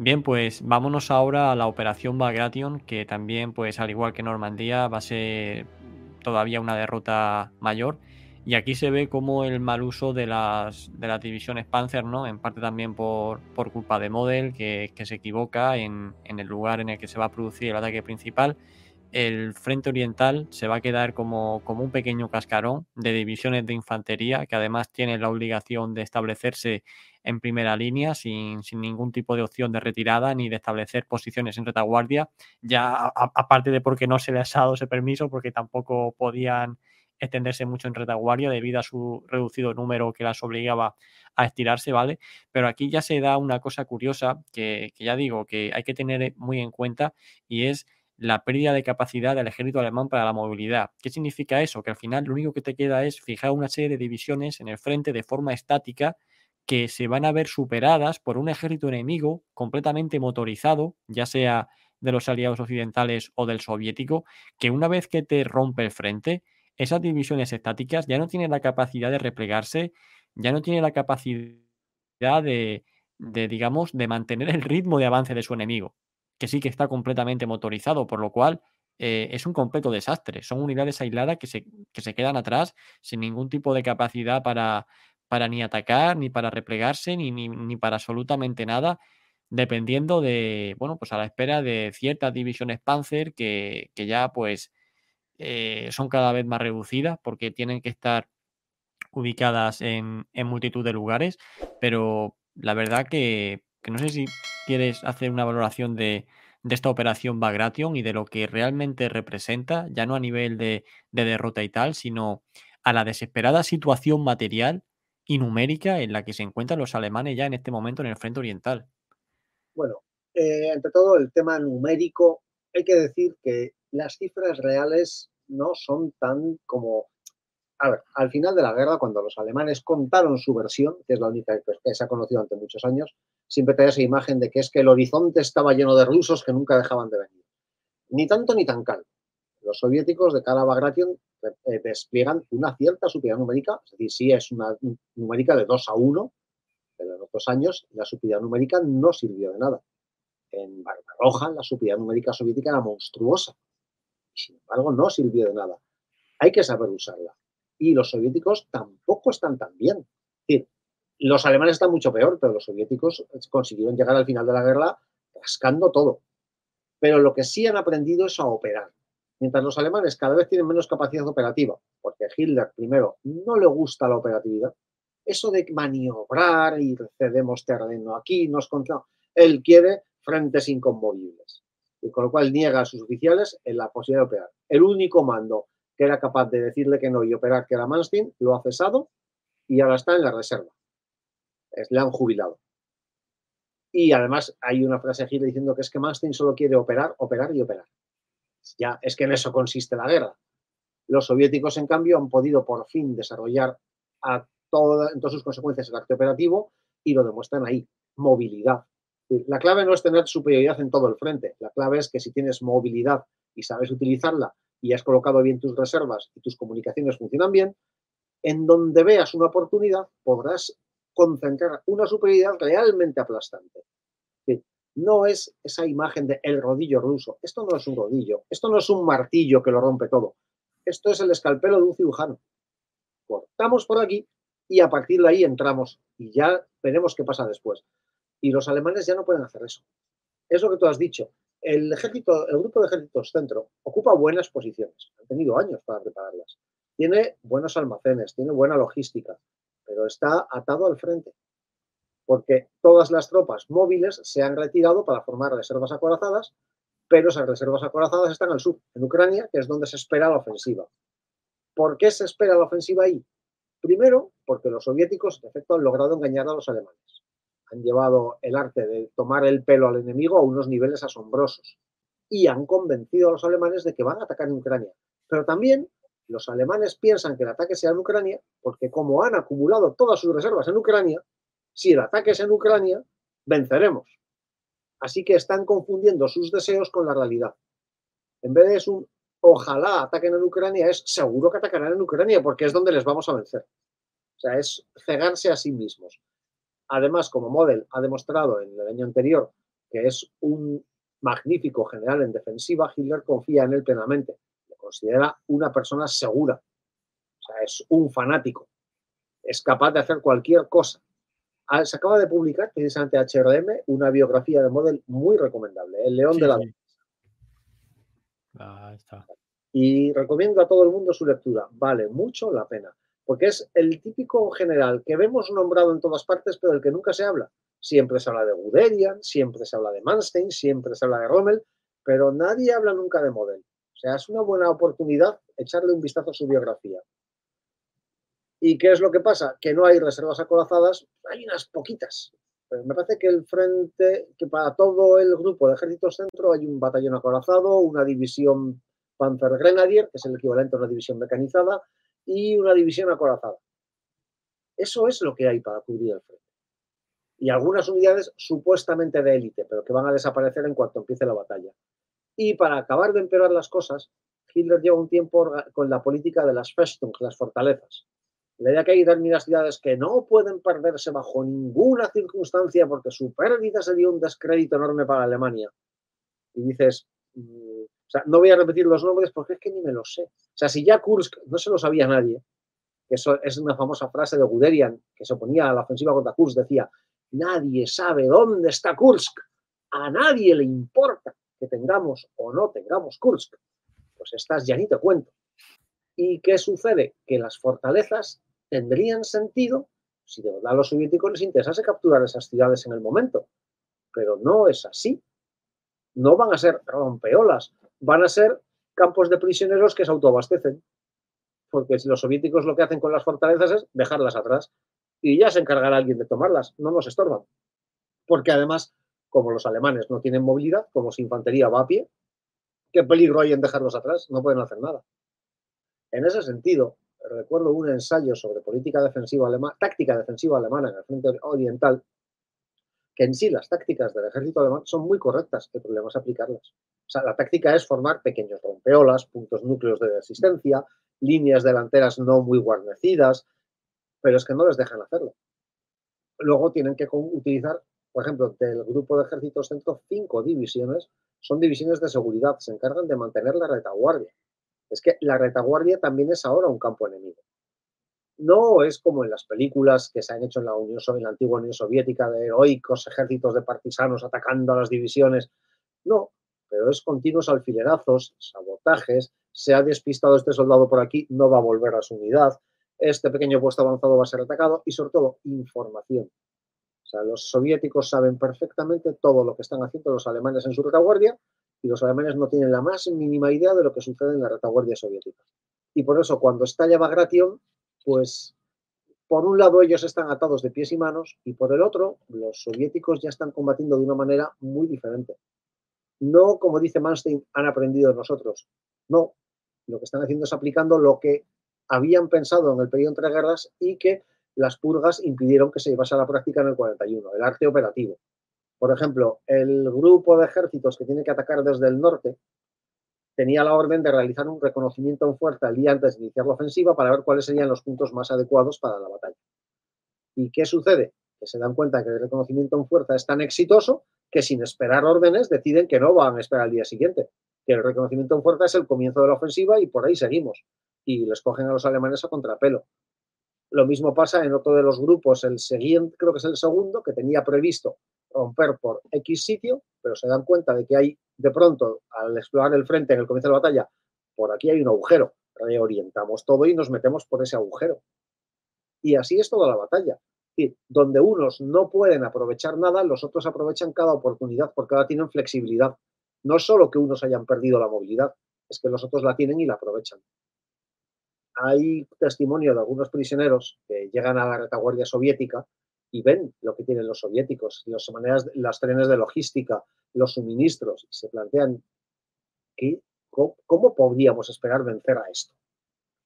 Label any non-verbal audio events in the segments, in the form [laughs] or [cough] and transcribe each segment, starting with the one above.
Bien, pues vámonos ahora a la operación Bagration, que también, pues al igual que Normandía, va a ser todavía una derrota mayor. Y aquí se ve como el mal uso de las, de divisiones Panzer, ¿no? En parte también por, por culpa de Model, que, que se equivoca en, el lugar en el que se va a producir el ataque principal. El frente oriental se va a quedar como, como un pequeño cascarón de divisiones de infantería, que además tiene la obligación de establecerse en primera línea sin, sin, ningún tipo de opción de retirada ni de establecer posiciones en retaguardia, ya aparte de porque no se les ha dado ese permiso, porque tampoco podían extenderse mucho en retaguardia debido a su reducido número que las obligaba a estirarse, ¿vale? Pero aquí ya se da una cosa curiosa que, que ya digo que hay que tener muy en cuenta y es la pérdida de capacidad del ejército alemán para la movilidad. ¿Qué significa eso? Que al final lo único que te queda es fijar una serie de divisiones en el frente de forma estática que se van a ver superadas por un ejército enemigo completamente motorizado, ya sea de los aliados occidentales o del soviético, que una vez que te rompe el frente, esas divisiones estáticas ya no tienen la capacidad de replegarse, ya no tienen la capacidad de, de, digamos, de mantener el ritmo de avance de su enemigo, que sí que está completamente motorizado, por lo cual eh, es un completo desastre. Son unidades aisladas que se, que se quedan atrás sin ningún tipo de capacidad para, para ni atacar, ni para replegarse, ni, ni, ni, para absolutamente nada, dependiendo de, bueno, pues a la espera de ciertas divisiones Panzer que, que ya pues eh, son cada vez más reducidas porque tienen que estar ubicadas en, en multitud de lugares, pero la verdad que, que, no sé si quieres hacer una valoración de, de esta operación Bagration y de lo que realmente representa, ya no a nivel de, de derrota y tal, sino a la desesperada situación material y numérica en la que se encuentran los alemanes ya en este momento en el frente oriental. Bueno, eh, entre todo el tema numérico, hay que decir que las cifras reales no son tan como... A ver, al final de la guerra, cuando los alemanes contaron su versión, que es la única que se ha conocido ante muchos años, siempre da esa imagen de que es que el horizonte estaba lleno de rusos que nunca dejaban de venir. Ni tanto ni tan calmo. Los soviéticos de cara a Bagration eh, despliegan una cierta superioridad numérica, es decir, sí es una numérica de 2 a 1, pero en otros años la superioridad numérica no sirvió de nada. En Barbarroja la superioridad numérica soviética era monstruosa, sin embargo no sirvió de nada. Hay que saber usarla. Y los soviéticos tampoco están tan bien. Es decir, los alemanes están mucho peor, pero los soviéticos consiguieron llegar al final de la guerra rascando todo. Pero lo que sí han aprendido es a operar Mientras los alemanes cada vez tienen menos capacidad operativa, porque Hitler, primero, no le gusta la operatividad, eso de maniobrar y cedemos terreno aquí, nos contra... Él quiere frentes inconmovibles. Y con lo cual niega a sus oficiales en la posibilidad de operar. El único mando que era capaz de decirle que no y operar, que era Manstein, lo ha cesado y ahora está en la reserva. Es, le han jubilado. Y además hay una frase Hitler diciendo que es que Manstein solo quiere operar, operar y operar. Ya es que en eso consiste la guerra. Los soviéticos, en cambio, han podido por fin desarrollar a en todas sus consecuencias el acto operativo y lo demuestran ahí, movilidad. La clave no es tener superioridad en todo el frente, la clave es que si tienes movilidad y sabes utilizarla y has colocado bien tus reservas y tus comunicaciones funcionan bien, en donde veas una oportunidad podrás concentrar una superioridad realmente aplastante no es esa imagen de el rodillo ruso. Esto no es un rodillo, esto no es un martillo que lo rompe todo. Esto es el escalpelo de un cirujano. Cortamos por aquí y a partir de ahí entramos y ya veremos qué pasa después. Y los alemanes ya no pueden hacer eso. Es lo que tú has dicho. El ejército, el grupo de ejércitos centro ocupa buenas posiciones. Han tenido años para prepararlas. Tiene buenos almacenes, tiene buena logística, pero está atado al frente porque todas las tropas móviles se han retirado para formar reservas acorazadas, pero esas reservas acorazadas están al sur, en Ucrania, que es donde se espera la ofensiva. ¿Por qué se espera la ofensiva ahí? Primero, porque los soviéticos, de efecto, han logrado engañar a los alemanes. Han llevado el arte de tomar el pelo al enemigo a unos niveles asombrosos y han convencido a los alemanes de que van a atacar en Ucrania. Pero también los alemanes piensan que el ataque sea en Ucrania porque como han acumulado todas sus reservas en Ucrania, si el ataque es en Ucrania, venceremos. Así que están confundiendo sus deseos con la realidad. En vez de es un ojalá ataquen en Ucrania, es seguro que atacarán en Ucrania porque es donde les vamos a vencer. O sea, es cegarse a sí mismos. Además, como Model ha demostrado en el año anterior que es un magnífico general en defensiva, Hitler confía en él plenamente. Considera una persona segura. O sea, es un fanático. Es capaz de hacer cualquier cosa. Ah, se acaba de publicar precisamente HRM una biografía de Model muy recomendable, El León de la Ah, está. Y recomiendo a todo el mundo su lectura. Vale mucho la pena. Porque es el típico general que vemos nombrado en todas partes, pero del que nunca se habla. Siempre se habla de Guderian, siempre se habla de Manstein, siempre se habla de Rommel, pero nadie habla nunca de Model. O sea, es una buena oportunidad echarle un vistazo a su biografía. ¿Y qué es lo que pasa? Que no hay reservas acorazadas, hay unas poquitas. Me parece que el frente, que para todo el grupo de ejércitos centro hay un batallón acorazado, una división Panzer Grenadier, que es el equivalente a una división mecanizada, y una división acorazada. Eso es lo que hay para cubrir el frente. Y algunas unidades supuestamente de élite, pero que van a desaparecer en cuanto empiece la batalla. Y para acabar de empeorar las cosas, Hitler lleva un tiempo con la política de las Festung, las fortalezas. La idea que hay determinadas ciudades que no pueden perderse bajo ninguna circunstancia porque su pérdida sería un descrédito enorme para Alemania. Y dices, mm, no voy a repetir los nombres porque es que ni me los sé. O sea, si ya Kursk no se lo sabía nadie, que eso es una famosa frase de Guderian que se oponía a la ofensiva contra Kursk, decía, nadie sabe dónde está Kursk, a nadie le importa que tengamos o no tengamos Kursk. Pues estás ya ni te cuento. ¿Y qué sucede? Que las fortalezas tendrían sentido si de verdad a los soviéticos les interesase capturar esas ciudades en el momento. Pero no es así. No van a ser rompeolas, van a ser campos de prisioneros que se autoabastecen. Porque si los soviéticos lo que hacen con las fortalezas es dejarlas atrás y ya se encargará alguien de tomarlas, no nos estorban. Porque además, como los alemanes no tienen movilidad, como su infantería va a pie, ¿qué peligro hay en dejarlos atrás? No pueden hacer nada. En ese sentido, recuerdo un ensayo sobre política defensiva alemana, táctica defensiva alemana en el frente oriental, que en sí las tácticas del ejército alemán son muy correctas, el problema es aplicarlas. O sea, la táctica es formar pequeños rompeolas, puntos núcleos de resistencia, líneas delanteras no muy guarnecidas, pero es que no les dejan hacerlo. Luego tienen que utilizar, por ejemplo, del grupo de ejércitos centro, cinco divisiones, son divisiones de seguridad, se encargan de mantener la retaguardia. Es que la retaguardia también es ahora un campo enemigo. No es como en las películas que se han hecho en la, Unión, en la antigua Unión Soviética de heroicos ejércitos de partisanos atacando a las divisiones. No, pero es continuos alfilerazos, sabotajes, se ha despistado este soldado por aquí, no va a volver a su unidad, este pequeño puesto avanzado va a ser atacado y sobre todo información. O sea, los soviéticos saben perfectamente todo lo que están haciendo los alemanes en su retaguardia y los alemanes no tienen la más mínima idea de lo que sucede en la retaguardia soviética. Y por eso cuando estalla Bagration, pues por un lado ellos están atados de pies y manos y por el otro los soviéticos ya están combatiendo de una manera muy diferente. No, como dice Manstein, han aprendido nosotros. No, lo que están haciendo es aplicando lo que habían pensado en el periodo entre guerras y que las purgas impidieron que se llevase a la práctica en el 41, el arte operativo. Por ejemplo, el grupo de ejércitos que tiene que atacar desde el norte tenía la orden de realizar un reconocimiento en fuerza el día antes de iniciar la ofensiva para ver cuáles serían los puntos más adecuados para la batalla. ¿Y qué sucede? Que se dan cuenta que el reconocimiento en fuerza es tan exitoso que sin esperar órdenes deciden que no van a esperar al día siguiente, que el reconocimiento en fuerza es el comienzo de la ofensiva y por ahí seguimos. Y les cogen a los alemanes a contrapelo. Lo mismo pasa en otro de los grupos, el siguiente, creo que es el segundo, que tenía previsto romper por X sitio, pero se dan cuenta de que hay, de pronto, al explorar el frente en el comienzo de la batalla, por aquí hay un agujero. Reorientamos todo y nos metemos por ese agujero. Y así es toda la batalla. Y donde unos no pueden aprovechar nada, los otros aprovechan cada oportunidad porque ahora tienen flexibilidad. No solo que unos hayan perdido la movilidad, es que los otros la tienen y la aprovechan. Hay testimonio de algunos prisioneros que llegan a la retaguardia soviética y ven lo que tienen los soviéticos, las maneras, las trenes de logística, los suministros, y se plantean cómo, podríamos esperar vencer a esto.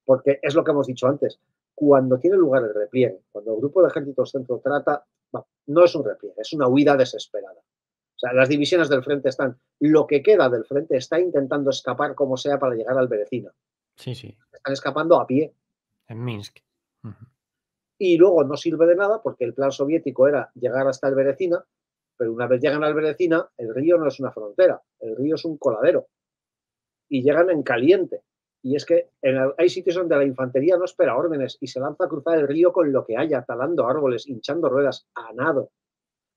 Porque es lo que hemos dicho antes, cuando tiene lugar el repliegue, cuando el grupo de ejércitos centro trata, no es un repliegue, es una huida desesperada. O sea, las divisiones del frente están, lo que queda del frente está intentando escapar como sea para llegar al Berecina. Sí, sí. Están escapando a pie. En Minsk y luego no sirve de nada porque el plan soviético era llegar hasta el Berecina, Pero una vez llegan a Alberecina, el río no es una frontera, el río es un coladero. Y llegan en caliente. Y es que hay sitios donde la infantería no espera órdenes y se lanza a cruzar el río con lo que haya, talando árboles, hinchando ruedas, a nado,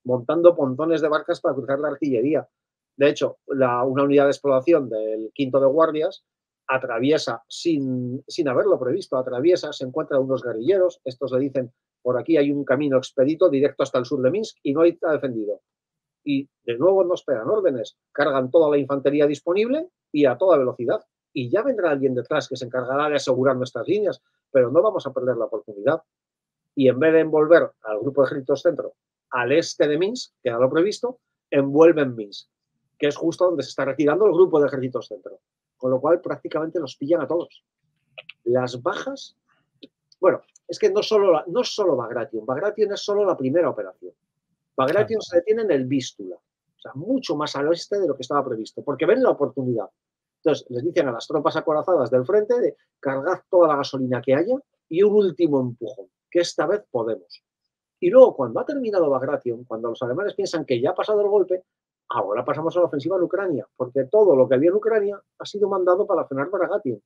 montando pontones de barcas para cruzar la artillería. De hecho, una unidad de exploración del quinto de guardias atraviesa sin, sin haberlo previsto, atraviesa, se encuentra unos guerrilleros, estos le dicen, por aquí hay un camino expedito directo hasta el sur de Minsk y no hay defendido. Y de nuevo no esperan órdenes, cargan toda la infantería disponible y a toda velocidad y ya vendrá alguien detrás que se encargará de asegurar nuestras líneas, pero no vamos a perder la oportunidad. Y en vez de envolver al grupo de ejércitos centro al este de Minsk, que era lo previsto, envuelven Minsk, que es justo donde se está retirando el grupo de ejércitos centro. Con lo cual prácticamente los pillan a todos. Las bajas, bueno, es que no solo, no solo Bagration, Bagration es solo la primera operación. Bagration se detiene en el Vístula, o sea, mucho más al oeste de lo que estaba previsto, porque ven la oportunidad. Entonces, les dicen a las tropas acorazadas del frente de cargar toda la gasolina que haya y un último empujón, que esta vez podemos. Y luego, cuando ha terminado Bagration, cuando los alemanes piensan que ya ha pasado el golpe, ahora pasamos a la ofensiva en Ucrania, porque todo lo que había en Ucrania ha sido mandado para frenar Bagration.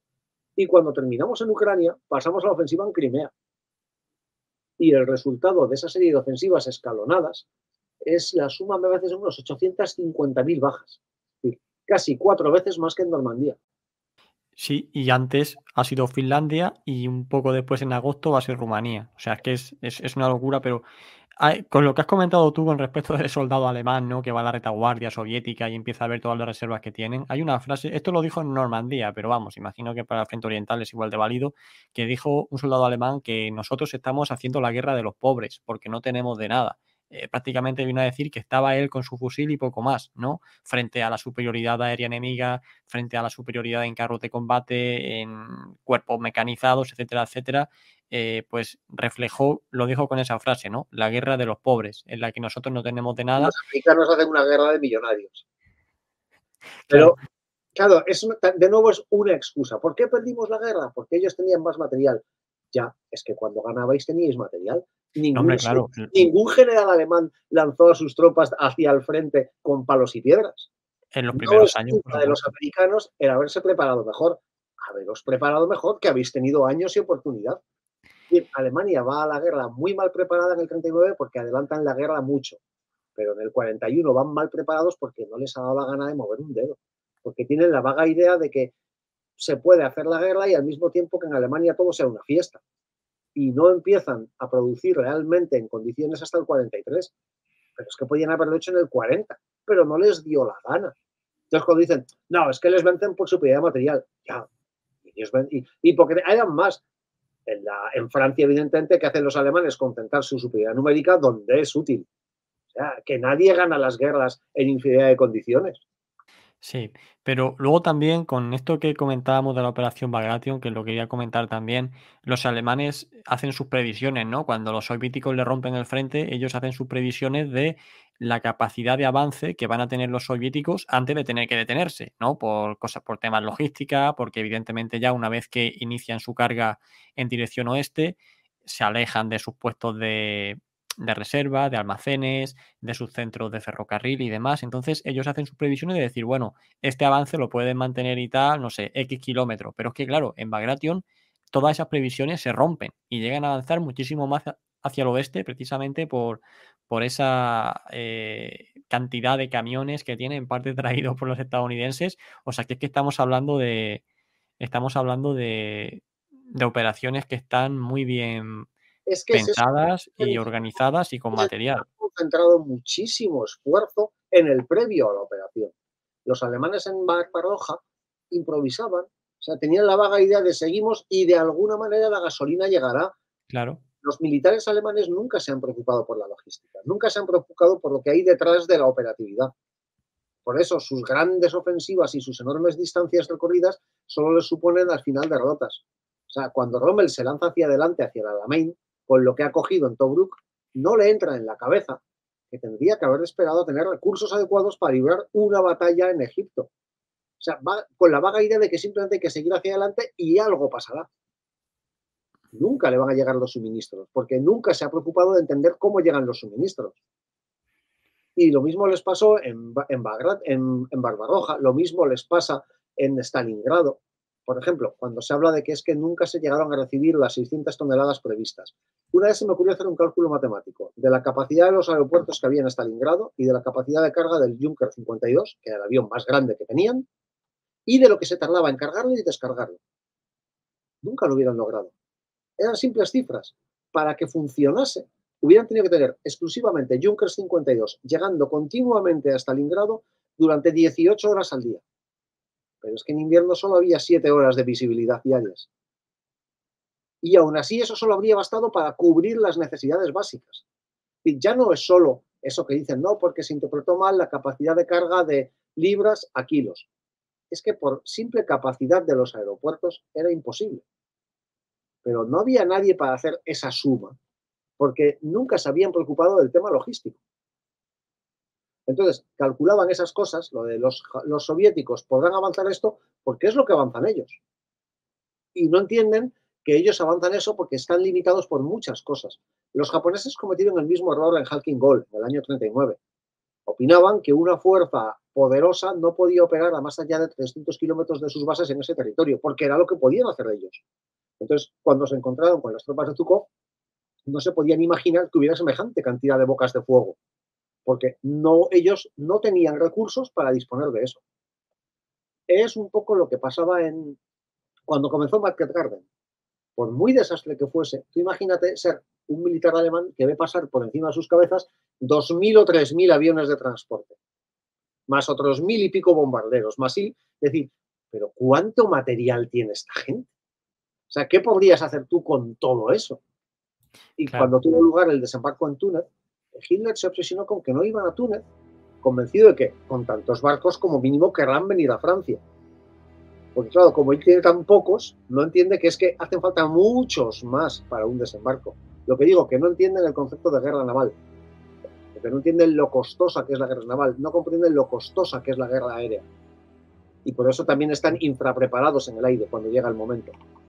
Y cuando terminamos en Ucrania, pasamos a la ofensiva en Crimea. Y el resultado de esa serie de ofensivas escalonadas es la suma, de unos 850.000 bajas casi cuatro veces más que en Normandía. Sí, y antes ha sido Finlandia y un poco después en agosto va a ser Rumanía. O sea, es que es, una locura, pero con lo que has comentado tú con respecto del soldado alemán, ¿no? Que va a la retaguardia soviética y empieza a ver todas las reservas que tienen. Hay una frase, esto lo dijo en Normandía, pero vamos, imagino que para el frente oriental es igual de válido, que dijo un soldado alemán que nosotros estamos haciendo la guerra de los pobres porque no tenemos de nada. Eh, prácticamente vino a decir que estaba él con su fusil y poco más, ¿no? Frente a la superioridad aérea enemiga, frente a la superioridad en carros de combate, en cuerpos mecanizados, etcétera, etcétera, eh, pues reflejó, lo dijo con esa frase, ¿no? La guerra de los pobres, en la que nosotros no tenemos de nada. Los americanos hacen una guerra de millonarios. Pero, claro, es, de nuevo es una excusa. ¿Por qué perdimos la guerra? Porque ellos tenían más material. Ya, es que cuando ganabais teníais material. Ningún, ningún general alemán lanzó a sus tropas hacia el frente con palos y piedras. En los primeros años. de los americanos era haberse preparado mejor. Haberos preparado mejor que habéis tenido años y oportunidad. Alemania va a la guerra muy mal preparada en el 39 porque adelantan la guerra mucho. Pero en el 41 van mal preparados porque no les ha dado la gana de mover un dedo. Porque tienen la vaga idea de que se puede hacer la guerra y al mismo tiempo que en Alemania todo sea una fiesta y no empiezan a producir realmente en condiciones hasta el 43. Pero es que podían haberlo hecho en el 40, pero no les dio la gana. Entonces cuando dicen, no, es que les vencen por superioridad material, ya, y, y, porque hayan más. En, en Francia, evidentemente, que hacen los alemanes? Concentrar su superioridad numérica donde es útil. O sea, que nadie gana las guerras en infinidad de condiciones. Sí, pero luego también con esto que comentábamos de la operación Bagration, que lo quería comentar también, los alemanes hacen sus previsiones, ¿no? Cuando los soviéticos le rompen el frente, ellos hacen sus previsiones de la capacidad de avance que van a tener los soviéticos antes de tener que detenerse, ¿no? Por cosas, por temas logística, porque evidentemente ya una vez que inician su carga en dirección oeste, se alejan de sus puestos de, de reserva, de almacenes, de sus centros de ferrocarril y demás. Entonces ellos hacen sus previsiones de decir, bueno, este avance lo pueden mantener y tal, no sé, X kilómetros. Pero es que claro, en Bagration todas esas previsiones se rompen y llegan a avanzar muchísimo más hacia el oeste precisamente por, por esa eh, cantidad de camiones que tienen en parte [laughs] traídos por los estadounidenses. O sea que es que estamos hablando de, estamos hablando de, de operaciones que están muy bien pensadas y organizadas y con material. Han concentrado muchísimo esfuerzo en el previo a la operación. Los alemanes en Barbaroja improvisaban, o sea, tenían la vaga idea de seguimos y de alguna manera la gasolina llegará. Claro. Los militares alemanes nunca se han preocupado por la logística, nunca se han preocupado por lo que hay detrás de la operatividad. Por eso sus grandes ofensivas y sus enormes distancias recorridas solo les suponen al final derrotas. O sea, cuando Rommel se lanza hacia adelante, hacia el Alamein, con lo que ha cogido en Tobruk, no le entra en la cabeza que tendría que haber esperado a tener recursos adecuados para librar una batalla en Egipto. O sea, va con la vaga idea de que simplemente hay que seguir hacia adelante y algo pasará. Nunca le van a llegar los suministros, porque nunca se ha preocupado de entender cómo llegan los suministros. Y lo mismo les pasó en, en, en, en Barbarroja, lo mismo les pasa en Stalingrado. Por ejemplo, cuando se habla de que es que nunca se llegaron a recibir las 600 toneladas previstas. Una vez se me ocurrió hacer un cálculo matemático de la capacidad de los aeropuertos que había en Stalingrado y de la capacidad de carga del Junker 52, que era el avión más grande que tenían, y de lo que se tardaba en cargarlo y descargarlo. Nunca lo hubieran logrado. Eran simples cifras. Para que funcionase, hubieran tenido que tener exclusivamente Junkers 52 llegando continuamente a Stalingrado durante 18 horas al día. Pero es que en invierno solo había 7 horas de visibilidad diarias. Y aún así eso solo habría bastado para cubrir las necesidades básicas. Ya no es solo eso que dicen, no, porque se interpretó mal la capacidad de carga de libras a kilos. Es que por simple capacidad de los aeropuertos era imposible. Pero no había nadie para hacer esa suma, porque nunca se habían preocupado del tema logístico. Entonces, calculaban esas cosas, lo de los, soviéticos podrán avanzar esto porque es lo que avanzan ellos. Y no entienden que ellos avanzan eso porque están limitados por muchas cosas. Los japoneses cometieron el mismo error en Halking Gol, en el año 39. Opinaban que una fuerza poderosa no podía operar a más allá de 300 kilómetros de sus bases en ese territorio, porque era lo que podían hacer ellos. Entonces, cuando se encontraron con las tropas de Zukov, no se podían imaginar que hubiera semejante cantidad de bocas de fuego porque no, ellos no tenían recursos para disponer de eso. Es un poco lo que pasaba en cuando comenzó Market Garden. Por muy desastre que fuese, tú imagínate ser un militar alemán que ve pasar por encima de sus cabezas 2.000 o 3.000 aviones de transporte, más otros mil y pico bombarderos, más y decir, pero ¿cuánto material tiene esta gente? O sea, ¿qué podrías hacer tú con todo eso? Y cuando tuvo lugar el desembarco en Túnez, Hitler se obsesionó con que no iban a Túnez, convencido de que con tantos barcos como mínimo querrán venir a Francia. Porque claro, como él tiene tan pocos, no entiende que es que hacen falta muchos más para un desembarco. Lo que digo, que no entienden el concepto de guerra naval. Porque no entienden lo costosa que es la guerra naval, no comprenden lo costosa que es la guerra aérea. Y por eso también están infrapreparados en el aire cuando llega el momento.